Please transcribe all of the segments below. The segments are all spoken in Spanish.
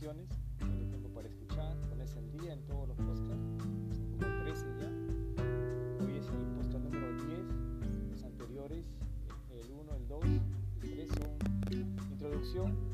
Reflexiones, tener tiempo para escuchar, ponerse al día en todos los podcasts, como 13 ya, hoy es el podcast número 10, los anteriores, el 1, el 2, el 3 son introducción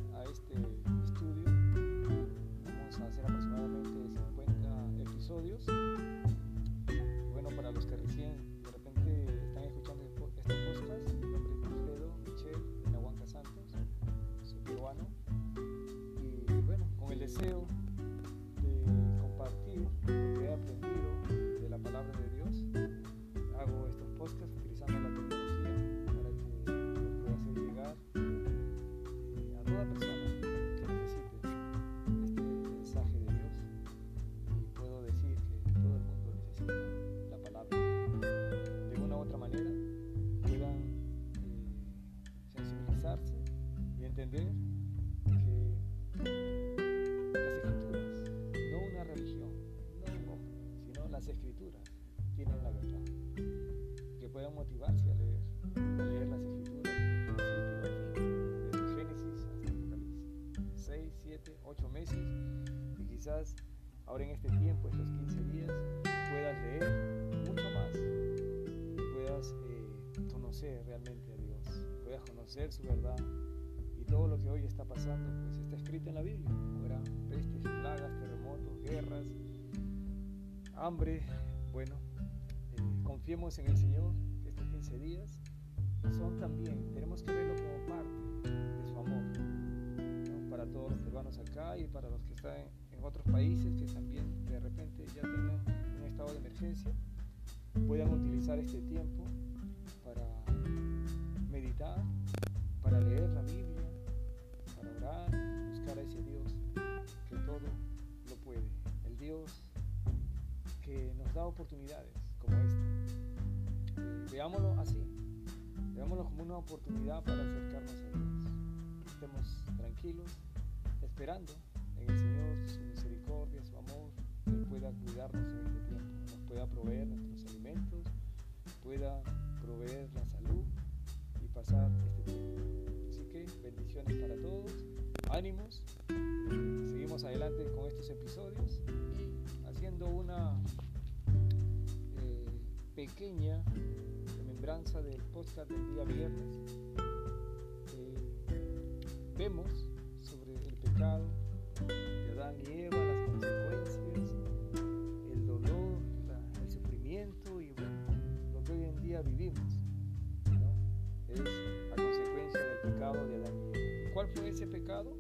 ahora en este tiempo, estos 15 días, puedas leer mucho más y puedas eh, conocer realmente a Dios, puedas conocer su verdad y todo lo que hoy está pasando pues está escrito en la Biblia. Habrá pestes, plagas, terremotos, guerras, hambre. Bueno, eh, confiemos en el Señor estos 15 días son también, tenemos que verlo como parte de su amor para todos los peruanos acá y para los que están en otros países que también de repente ya tengan un estado de emergencia, puedan utilizar este tiempo para meditar, para leer la Biblia, para orar, buscar a ese Dios que todo lo puede, el Dios que nos da oportunidades como esta. Veámoslo así, veámoslo como una oportunidad para acercarnos a Dios. Estemos tranquilos, esperando su misericordia, su amor, Él pueda cuidarnos en este tiempo, nos pueda proveer nuestros alimentos, pueda proveer la salud y pasar este tiempo. Así que bendiciones para todos, ánimos, seguimos adelante con estos episodios y haciendo una eh, pequeña remembranza del podcast del día viernes. eh, vemos sobre el pecado Adán y Eva, las consecuencias, el dolor, la- el sufrimiento y bueno, lo que hoy en día vivimos. Es a consecuencia del pecado de Adán. ¿Cuál fue ese pecado?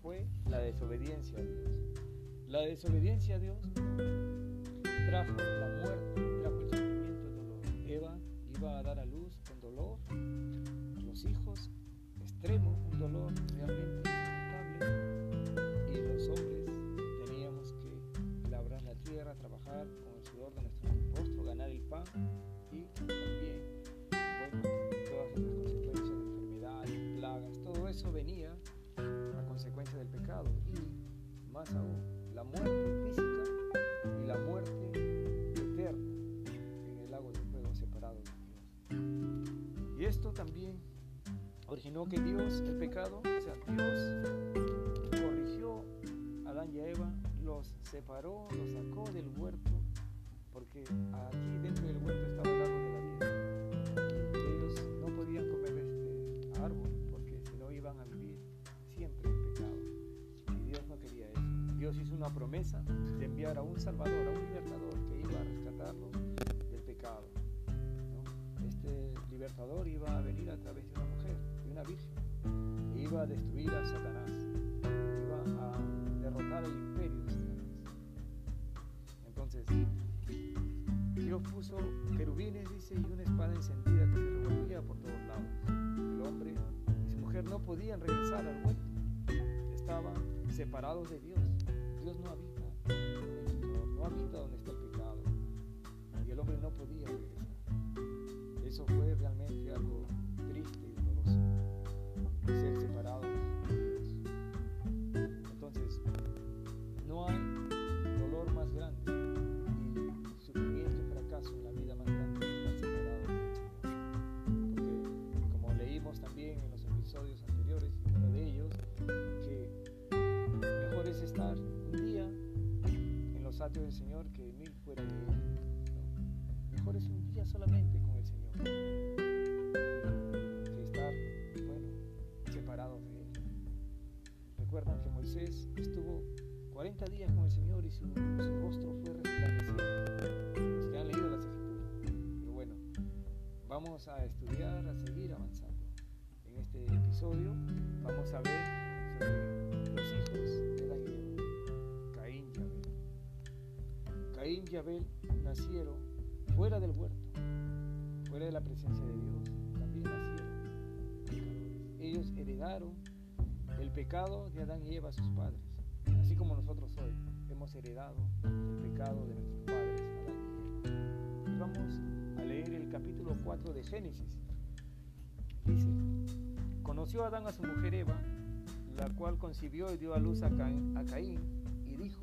Fue la desobediencia a Dios. La desobediencia a Dios trajo la muerte, trajo el sufrimiento, el dolor. Eva iba a dar a luz con dolor, los hijos extremo, un dolor realmente con el sudor de nuestro rostro, ganar el pan y también, todas esas consecuencias de enfermedades, plagas, todo eso venía a consecuencia del pecado y más aún la muerte física y la muerte eterna en el lago de fuego separado de Dios. Y esto también originó que Dios, el pecado, o sea, Dios corrigió a Adán y a Eva, los separó, los sacó del huerto, porque allí dentro del huerto estaba el árbol de la vida. Ellos no podían comer este árbol, porque si no iban a vivir siempre en pecado. Y Dios no quería eso. Dios hizo una promesa de enviar a un Salvador, a un libertador que iba a rescatarlos del pecado. Este libertador iba a venir a través de una mujer, de una virgen, e iba a destruir a Satanás, derrotar imperio de Satanás. Entonces, Dios puso querubines, dice, y una espada encendida que se revolvía por todos lados. El hombre y su mujer no podían regresar al huerto estaban separados de Dios. Dios no habita no habita donde está el pecado. Y el hombre no podía regresar. Eso fue realmente algo atrios del Señor que mil fuera de él. ¿no? Mejor es un día solamente con el Señor que estar, bueno, separados de Él. Recuerdan que Moisés estuvo 40 días con el Señor y su, su rostro fue resplandeciente. Los que han leído las escrituras. Pero bueno, vamos a estudiar, a seguir avanzando. En este episodio vamos a ver Abel nacieron fuera del huerto, fuera de la presencia de Dios, también nacieron. Ellos heredaron el pecado de Adán y Eva, sus padres, así como nosotros hoy hemos heredado el pecado de nuestros padres, vamos a leer el capítulo 4 de Génesis. Dice, conoció Adán a su mujer Eva, la cual concibió y dio a luz a a Caín y dijo,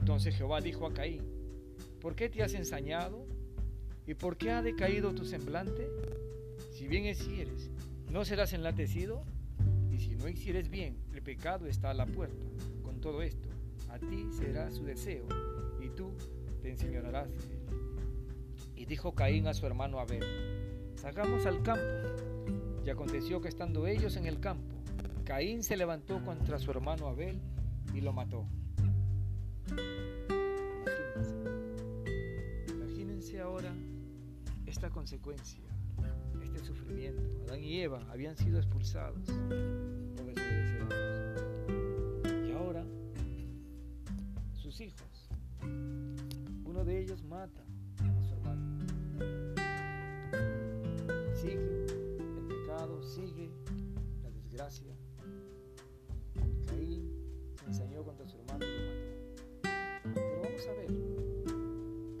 Entonces Jehová dijo a Caín, ¿por qué te has ensañado? ¿Y por qué ha decaído tu semblante? Si bien hicieres, ¿no serás enlatecido? Y si no hicieres bien, el pecado está a la puerta. Con todo esto, a ti será su deseo, y tú te él. Y dijo Caín a su hermano Abel, salgamos al campo. Y aconteció que estando ellos en el campo, Caín se levantó contra su hermano Abel y lo mató. Imagínense. Imagínense ahora esta consecuencia, este sufrimiento. Adán y Eva habían sido expulsados por. Y ahora, sus hijos, uno de ellos mata a su hermano. Sigue el pecado, sigue la desgracia. Caín se ensañó contra su hermano. Ver,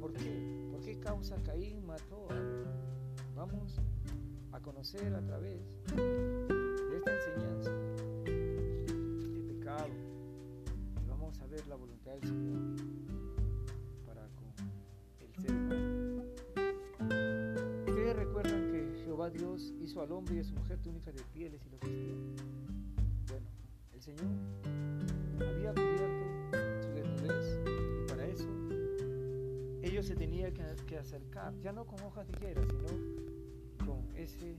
¿por qué? ¿Por qué causa Caín mató a? Vamos a conocer a través de esta enseñanza, este pecado, y vamos a ver la voluntad del Señor para con el ser humano. Ustedes recuerdan que Jehová Dios hizo al hombre y a su mujer túnicas de pieles y los vestía. Bueno, el Señor acercar, ya no con hojas de higuera, sino con, ese, eh,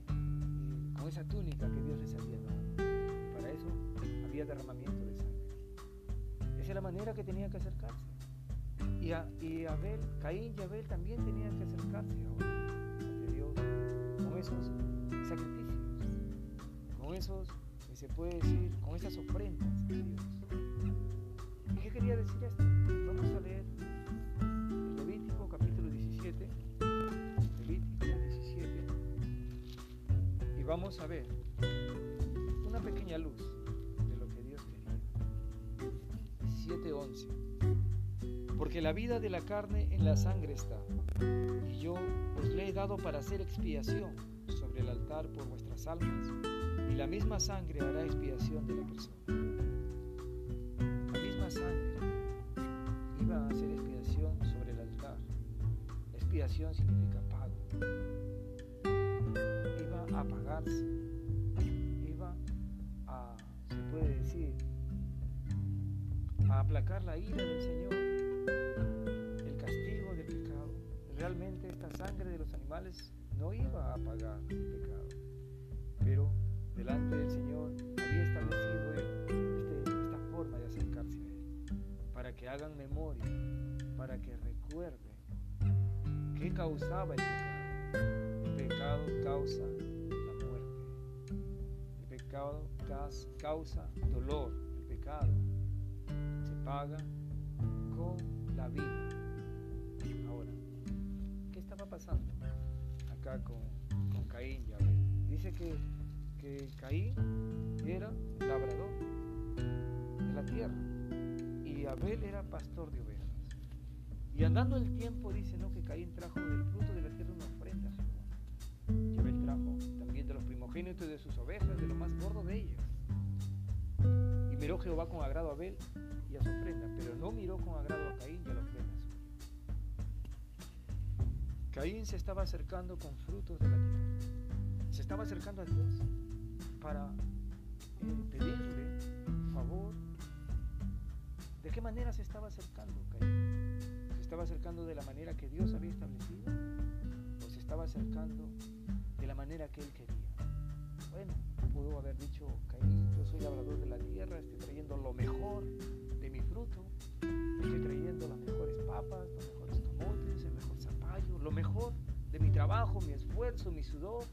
con esa túnica que Dios les había dado. Para eso había derramamiento de sangre. Esa es la manera que tenían que acercarse. Y, a, y Abel, Caín y Abel también tenían que acercarse ahora ante Dios con esos sacrificios, con esos, que se puede decir, con esas ofrendas a Dios. ¿Y qué quería decir esto? Vamos a leer vamos a ver una pequeña luz de lo que Dios quería. 17.11. Porque la vida de la carne en la sangre está, y yo os le he dado para hacer expiación sobre el altar por vuestras almas, y la misma sangre hará expiación de la persona. La misma sangre iba a hacer expiación sobre el altar. Expiación significa pago apagarse, iba a, se puede decir, a aplacar la ira del Señor, el castigo del pecado. Realmente esta sangre de los animales no iba a apagar el pecado, pero delante del Señor había establecido él este, esta forma de acercarse a Él, para que hagan memoria, para que recuerden qué causaba el pecado. El pecado causa causa dolor. El pecado se paga con la vida. Ahora, ¿qué estaba pasando acá con, Caín y Abel? Dice que, que Caín era labrador de la tierra y Abel era pastor de ovejas. Y andando el tiempo dice ¿no? que Caín trajo del fruto de la tierra una ofrenda a Jehová. Y Abel trajo primogénitos de sus ovejas, de lo más gordo de ellas. Y miró Jehová con agrado a Abel y a su ofrenda, pero no miró con agrado a Caín y a la ofrenda suya. Caín se estaba acercando con frutos de la tierra. Se estaba acercando a Dios para eh, pedirle favor ¿De qué manera se estaba acercando Caín? ¿Se estaba acercando de la manera que Dios había establecido? ¿O se estaba acercando de la manera que él quería? Bueno, pudo haber dicho Caín, yo soy labrador de la tierra, estoy trayendo lo mejor de mi fruto, estoy trayendo las mejores papas, los mejores tomates, el mejor zapallo, lo mejor de mi trabajo, mi esfuerzo, mi sudor.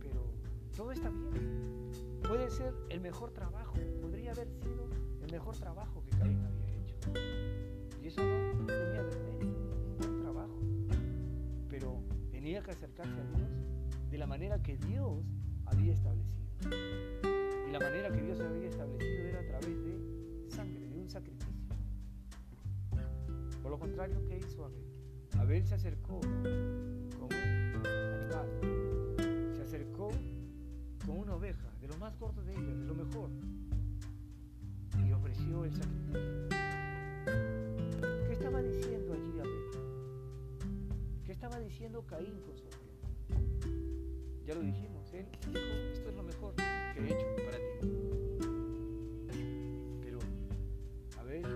Pero todo está bien. Puede ser el mejor trabajo, podría haber sido mejor trabajo que Caín había hecho. Y eso no tenía de un buen trabajo. Pero tenía que acercarse a Dios de la manera que Dios había establecido. Y la manera que Dios había establecido era a través de sangre, de un sacrificio. Por lo contrario, ¿qué hizo Abel? Abel se acercó con un animal, se acercó con una oveja, de lo más corto de ellas, de lo mejor, y ofreció el sacrificio. ¿Qué estaba diciendo allí Abel? ¿Qué estaba diciendo Caín con su? Ya lo dijimos, él dijo, esto es lo mejor que he hecho para ti. Pero Abel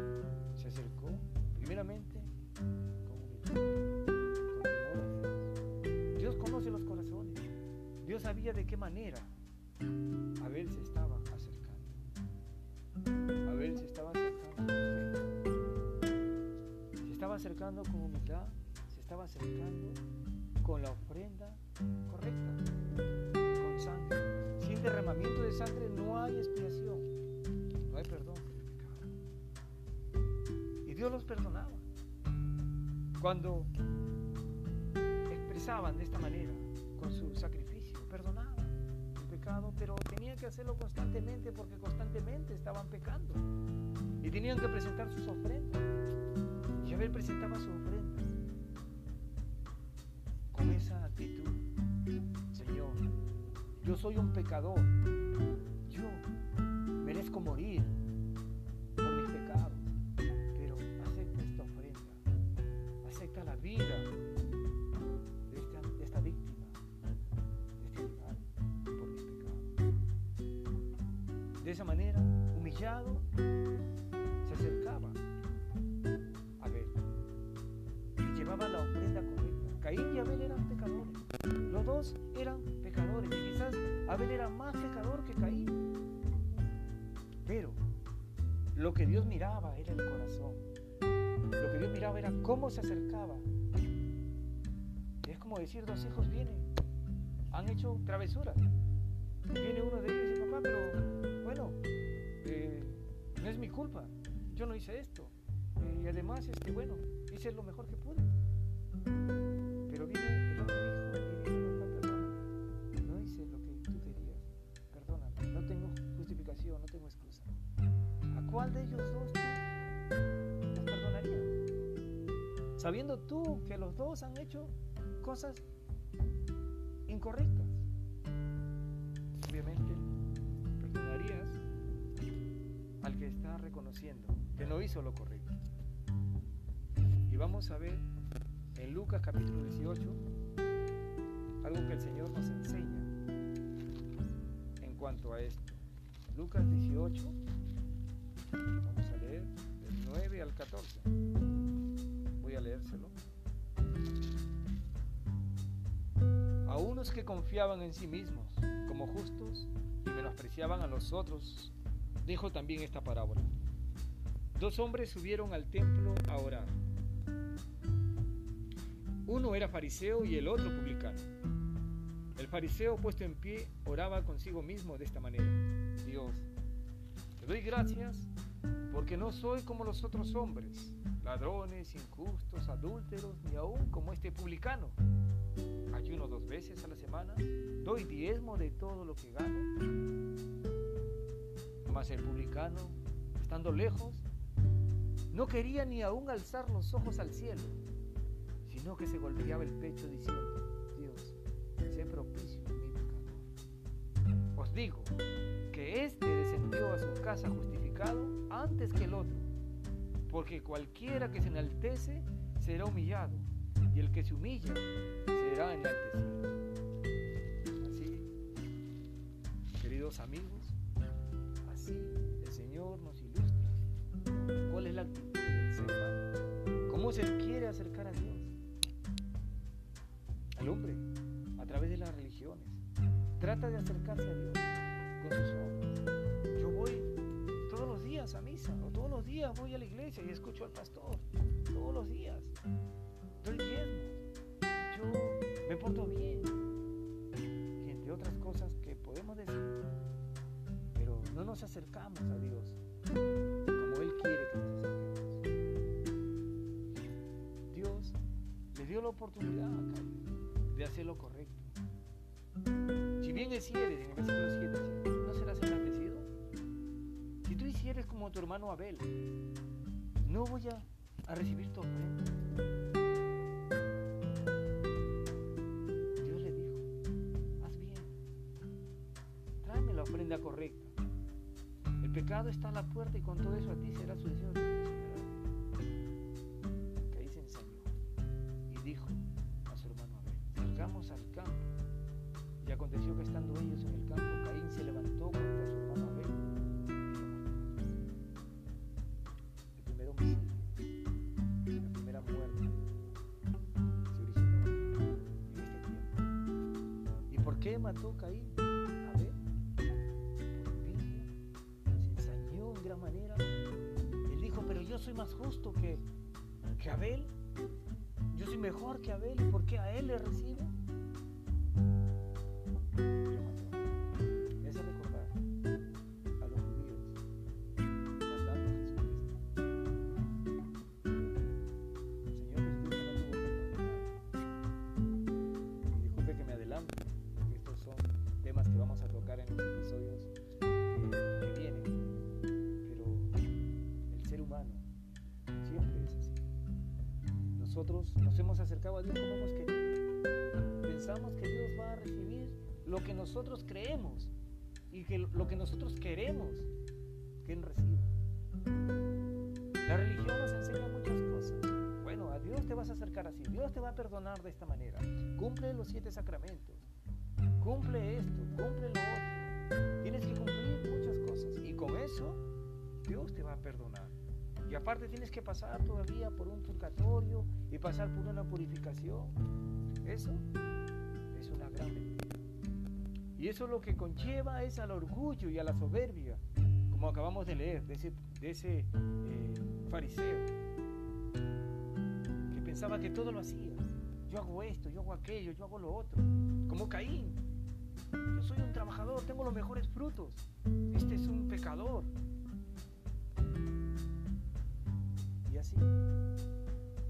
se acercó primeramente con Dios. Dios conoce los corazones. Dios sabía de qué manera Abel se estaba Abel se estaba acercando Se estaba acercando con humildad, se estaba acercando con la ofrenda correcta, sangre no hay expiación, no hay perdón el pecado. Y Dios los perdonaba. Cuando expresaban de esta manera, con su sacrificio, perdonaban pero tenían que hacerlo constantemente porque constantemente estaban pecando. Y tenían que presentar sus ofrendas. Y Abel presentaba sus ofrendas con esa actitud. Señor, yo soy un pecador. Morir por mis pecados. Pero acepta esta ofrenda. Acepta la vida De esa manera, humillado, se acercaba a Abel y llevaba la ofrenda correcta. Caín y Abel eran pecadores. Los dos eran pecadores y quizás Abel era más lo que Dios miraba era el corazón. Lo que Dios miraba era cómo se acercaba. Es como decir, dos hijos vienen, han hecho travesuras. Viene uno de ellos y dice, papá, pero bueno, eh, no es mi culpa, yo no hice esto. Y además, este, bueno, hice lo mejor que pude. De ellos dos tú perdonarías? Sabiendo tú que los dos han hecho cosas incorrectas. Obviamente, al que está reconociendo que no hizo lo correcto. Y vamos a ver en Lucas capítulo 18 algo que el Señor nos enseña en cuanto a esto. Lucas 18, vamos a leer del 9 al 14. Voy a leérselo. A unos que confiaban en sí mismos como justos y menospreciaban a los otros, dijo también esta parábola. dos hombres subieron al templo a orar. Uno era fariseo y el otro publicano. El fariseo puesto en pie oraba consigo mismo de esta manera. Dios, te doy gracias porque no soy como los otros hombres, ladrones, injustos, adúlteros, ni aún como este publicano. Ayuno dos veces a la semana, doy diezmo de todo lo que gano. Mas el publicano, estando lejos, no quería ni aún alzar los ojos al cielo, sino que se golpeaba el pecho diciendo, Dios, sé propicio a mi pecador. Os digo que éste descendió a su casa justificado antes que el otro, porque cualquiera que se enaltece será humillado, y el que se humilla será enaltecido. Así, queridos amigos, así el Señor nos ilustra cuál es la actitud del ser humano, cómo se quiere acercar a Dios, al hombre, a través de las religiones. Trata de acercarse a Dios con sus obras. A misa, o todos los días voy a la iglesia y escucho al pastor, todos los días. Doy diezmo, yo me porto bien, y entre otras cosas que podemos decir, pero no nos acercamos a Dios como Él quiere que nos acerquemos. Dios le dio la oportunidad a Caín de hacer lo correcto. Si bien hicieres, en el versículo 7, como tu hermano Abel, no voy a, a recibir tu ofrenda. Dios le dijo, haz bien, tráeme la ofrenda correcta. El pecado está a la puerta y con todo eso a ti será su deseo. Caín se ensañó y dijo a su hermano Abel, salgamos al campo. Y aconteció que estando ellos en el campo, Caín se levantó contra mató Caín Abel? Por envidia, se ensañó en gran manera. Él dijo, pero yo soy más justo que, que Abel. Yo soy mejor que Abel. ¿Y por qué a él le recibe? Nos hemos acercado a Dios como hemos querido. Pensamos que Dios va a recibir lo que nosotros creemos y que lo que nosotros queremos que Él reciba. La religión nos enseña muchas cosas. Bueno, a Dios te vas a acercar así, Dios te va a perdonar de esta manera. Cumple los siete sacramentos, cumple esto, cumple lo otro. Tienes que cumplir muchas cosas y con eso Dios te va a perdonar. Y aparte tienes que pasar todavía por un purgatorio y pasar por una purificación. Eso es una gran mentira. Y eso lo que conlleva es al orgullo y a la soberbia, como acabamos de leer, de ese, eh, fariseo, que pensaba que todo lo hacía. Yo hago esto, yo hago aquello, yo hago lo otro. Como Caín. Yo soy un trabajador, tengo los mejores frutos. Este es un pecador. Así.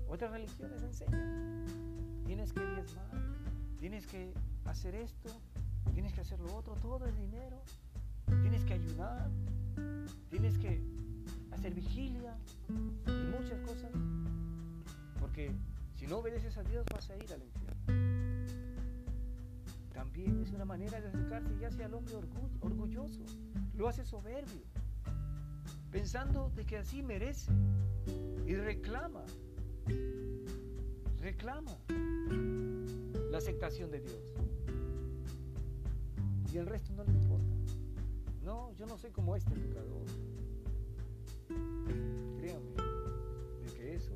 Otras religiones enseñan. Tienes que diezmar, tienes que hacer esto, tienes que hacer lo otro, todo es dinero. Tienes que ayudar, tienes que hacer vigilia y muchas cosas. Porque si no obedeces a Dios vas a ir al infierno. También es una manera de acercarse y hace al hombre orgu- orgulloso. Lo hace soberbio. Pensando de que así merece. Y reclama. Reclama la aceptación de Dios. Y el resto no le importa. No, yo no soy como este pecador. Créame de que eso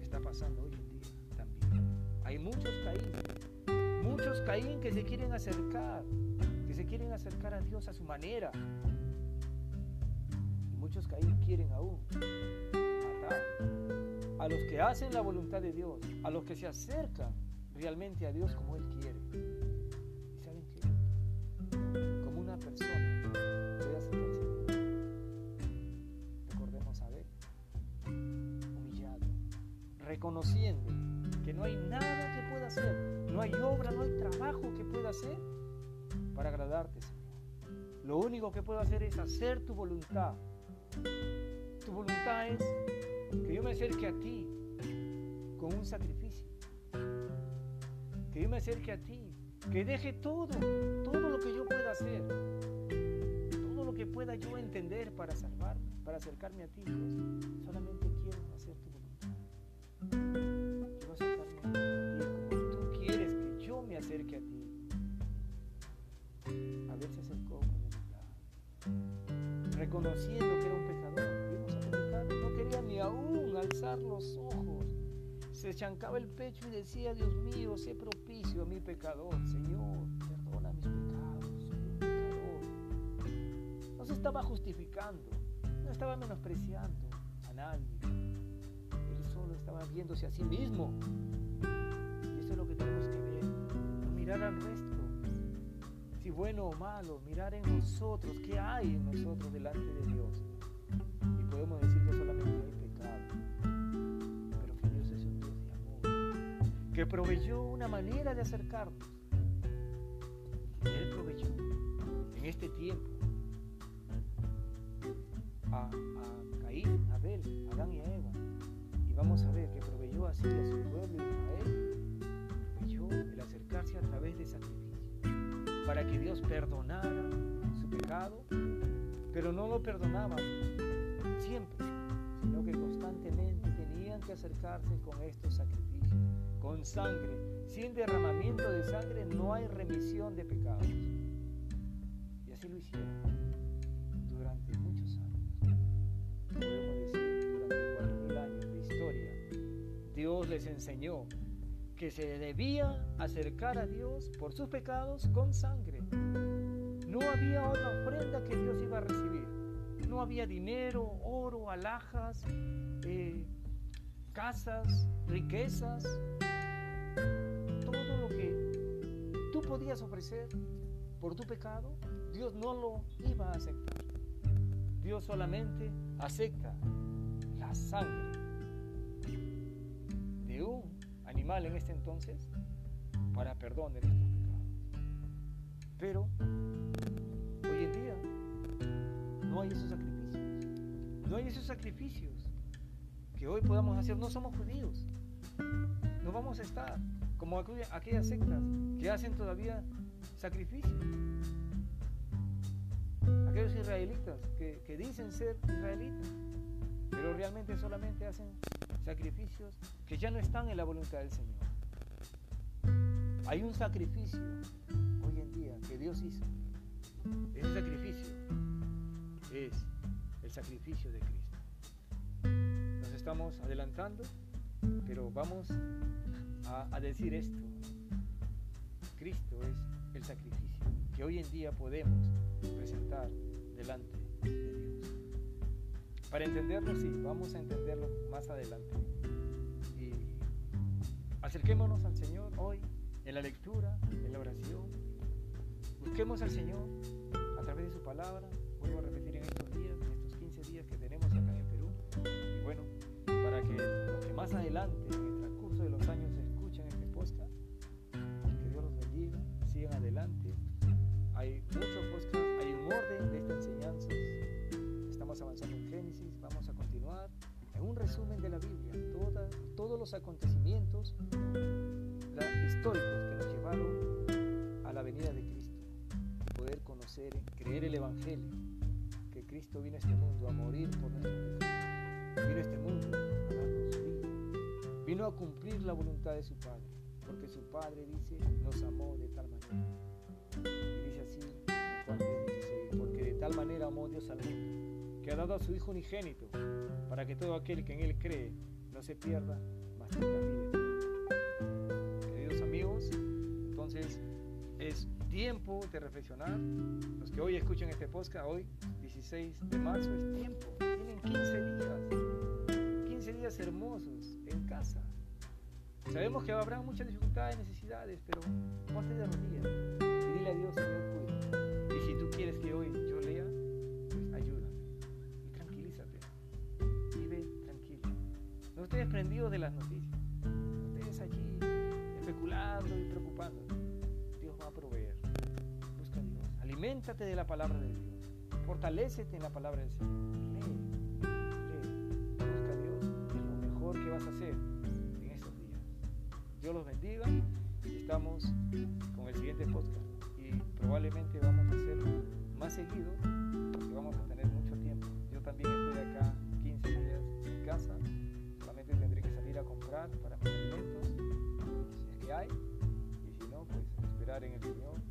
está pasando hoy en día también. Hay muchos Caín, muchos Caín que se quieren acercar, que se quieren acercar a Dios a su manera. Y muchos Caín quieren aún a los que hacen la voluntad de Dios, a los que se acercan realmente a Dios como Él quiere. ¿Y saben qué? Como una persona puede acercarse a Dios. Recordemos a ver, humillado, reconociendo que no hay nada que pueda hacer, no hay obra, no hay trabajo que pueda hacer para agradarte, Señor. Lo único que puedo hacer es hacer tu voluntad. Tu voluntad es que yo me acerque a ti con un sacrificio. Que yo me acerque a ti, que deje todo, todo lo que yo pueda hacer, todo lo que pueda yo entender para salvarme, para acercarme a ti, Dios. Solamente quiero hacer tu voluntad. Quiero acercarme a ti como tú quieres que yo me acerque a ti. A ver, se acercó con humildad, reconociendo que era un pecador. Los ojos. Se chancaba el pecho y decía, Dios mío, sé propicio a mi pecador. Señor, perdona mis pecados, pecador. No se estaba justificando, no estaba menospreciando a nadie. Él solo estaba viéndose a sí mismo. Y eso es lo que tenemos que ver, no mirar al resto si bueno o malo, mirar en nosotros, qué hay en nosotros delante de Dios. Y podemos decir que proveyó una manera de acercarnos. Él proveyó en este tiempo a, a Caín, a Abel, a Adán y a Eva. Y vamos a ver que proveyó así a su pueblo Israel, proveyó el acercarse a través de sacrificio para que Dios perdonara su pecado, pero no lo perdonaba siempre, sino que constantemente tenían que acercarse con estos sacrificios, con sangre. Sin derramamiento de sangre no hay remisión de pecados. Y así lo hicieron durante muchos años. Podemos decir, durante cuatro mil años de historia, Dios les enseñó que se debía acercar a Dios por sus pecados con sangre. No había otra ofrenda que Dios iba a recibir. No había dinero, oro, alhajas, eh, casas, riquezas. Todo lo que tú podías ofrecer por tu pecado, Dios no lo iba a aceptar. Dios solamente acepta la sangre de un animal en este entonces para perdón de nuestros pecados. Pero hoy en día no hay esos sacrificios. No hay esos sacrificios que hoy podamos hacer. No somos judíos. No vamos a estar como aquellas sectas que hacen todavía sacrificios. Aquellos israelitas que, que dicen ser israelitas, pero realmente solamente hacen sacrificios que ya no están en la voluntad del Señor. Hay un sacrificio hoy en día que Dios hizo. Ese sacrificio es el sacrificio de Cristo. Estamos adelantando, pero vamos a, a decir esto. Cristo es el sacrificio que hoy en día podemos presentar delante de Dios. Para entenderlo, sí, vamos a entenderlo más adelante. Y acerquémonos al Señor hoy en la lectura, en la oración. Busquemos al Señor a través de su palabra. Vuelvo a repetir en estos días, en estos 15 días que tenemos acá los que más adelante, en el transcurso de los años, escuchen este podcast, que Dios los bendiga, sigan adelante. Hay muchos podcasts, hay un orden de esta enseñanza. Estamos avanzando en Génesis, vamos a continuar en un resumen de la Biblia, todos los acontecimientos históricos que nos llevaron a la venida de Cristo, poder conocer, creer el Evangelio, que Cristo vino a este mundo a morir por nuestros pecados, vino a este mundo a a cumplir la voluntad de su Padre, porque su Padre dice, nos amó de tal manera. Y dice así Juan 16, porque de tal manera amó Dios al mundo, que ha dado a su Hijo unigénito, para que todo aquel que en Él cree no se pierda, mas tenga vida Queridos amigos, entonces es tiempo de reflexionar. Los que hoy escuchan este podcast, hoy 16 de marzo, es tiempo. Tienen 15 días. 15 días hermosos en casa. Sabemos que habrá muchas dificultades, necesidades, pero ponte de rodillas y dile a Dios, Señor, cuida. Y si tú quieres que hoy yo lea, pues ayúdame. Y tranquilízate. Vive tranquilo. No estés prendido de las noticias. No estés allí especulando y preocupando. Dios va a proveer. Busca a Dios. Aliméntate de la palabra de Dios. Fortalécete en la palabra del Señor. Lee. Lee. Busca a Dios. Es lo mejor que vas a hacer Dios los bendiga. Estamos con el siguiente podcast y probablemente vamos a hacerlo más seguido porque vamos a tener mucho tiempo. Yo también estoy acá 15 días en casa, solamente tendré que salir a comprar para mis alimentos, si es que hay, y si no, pues esperar en el Señor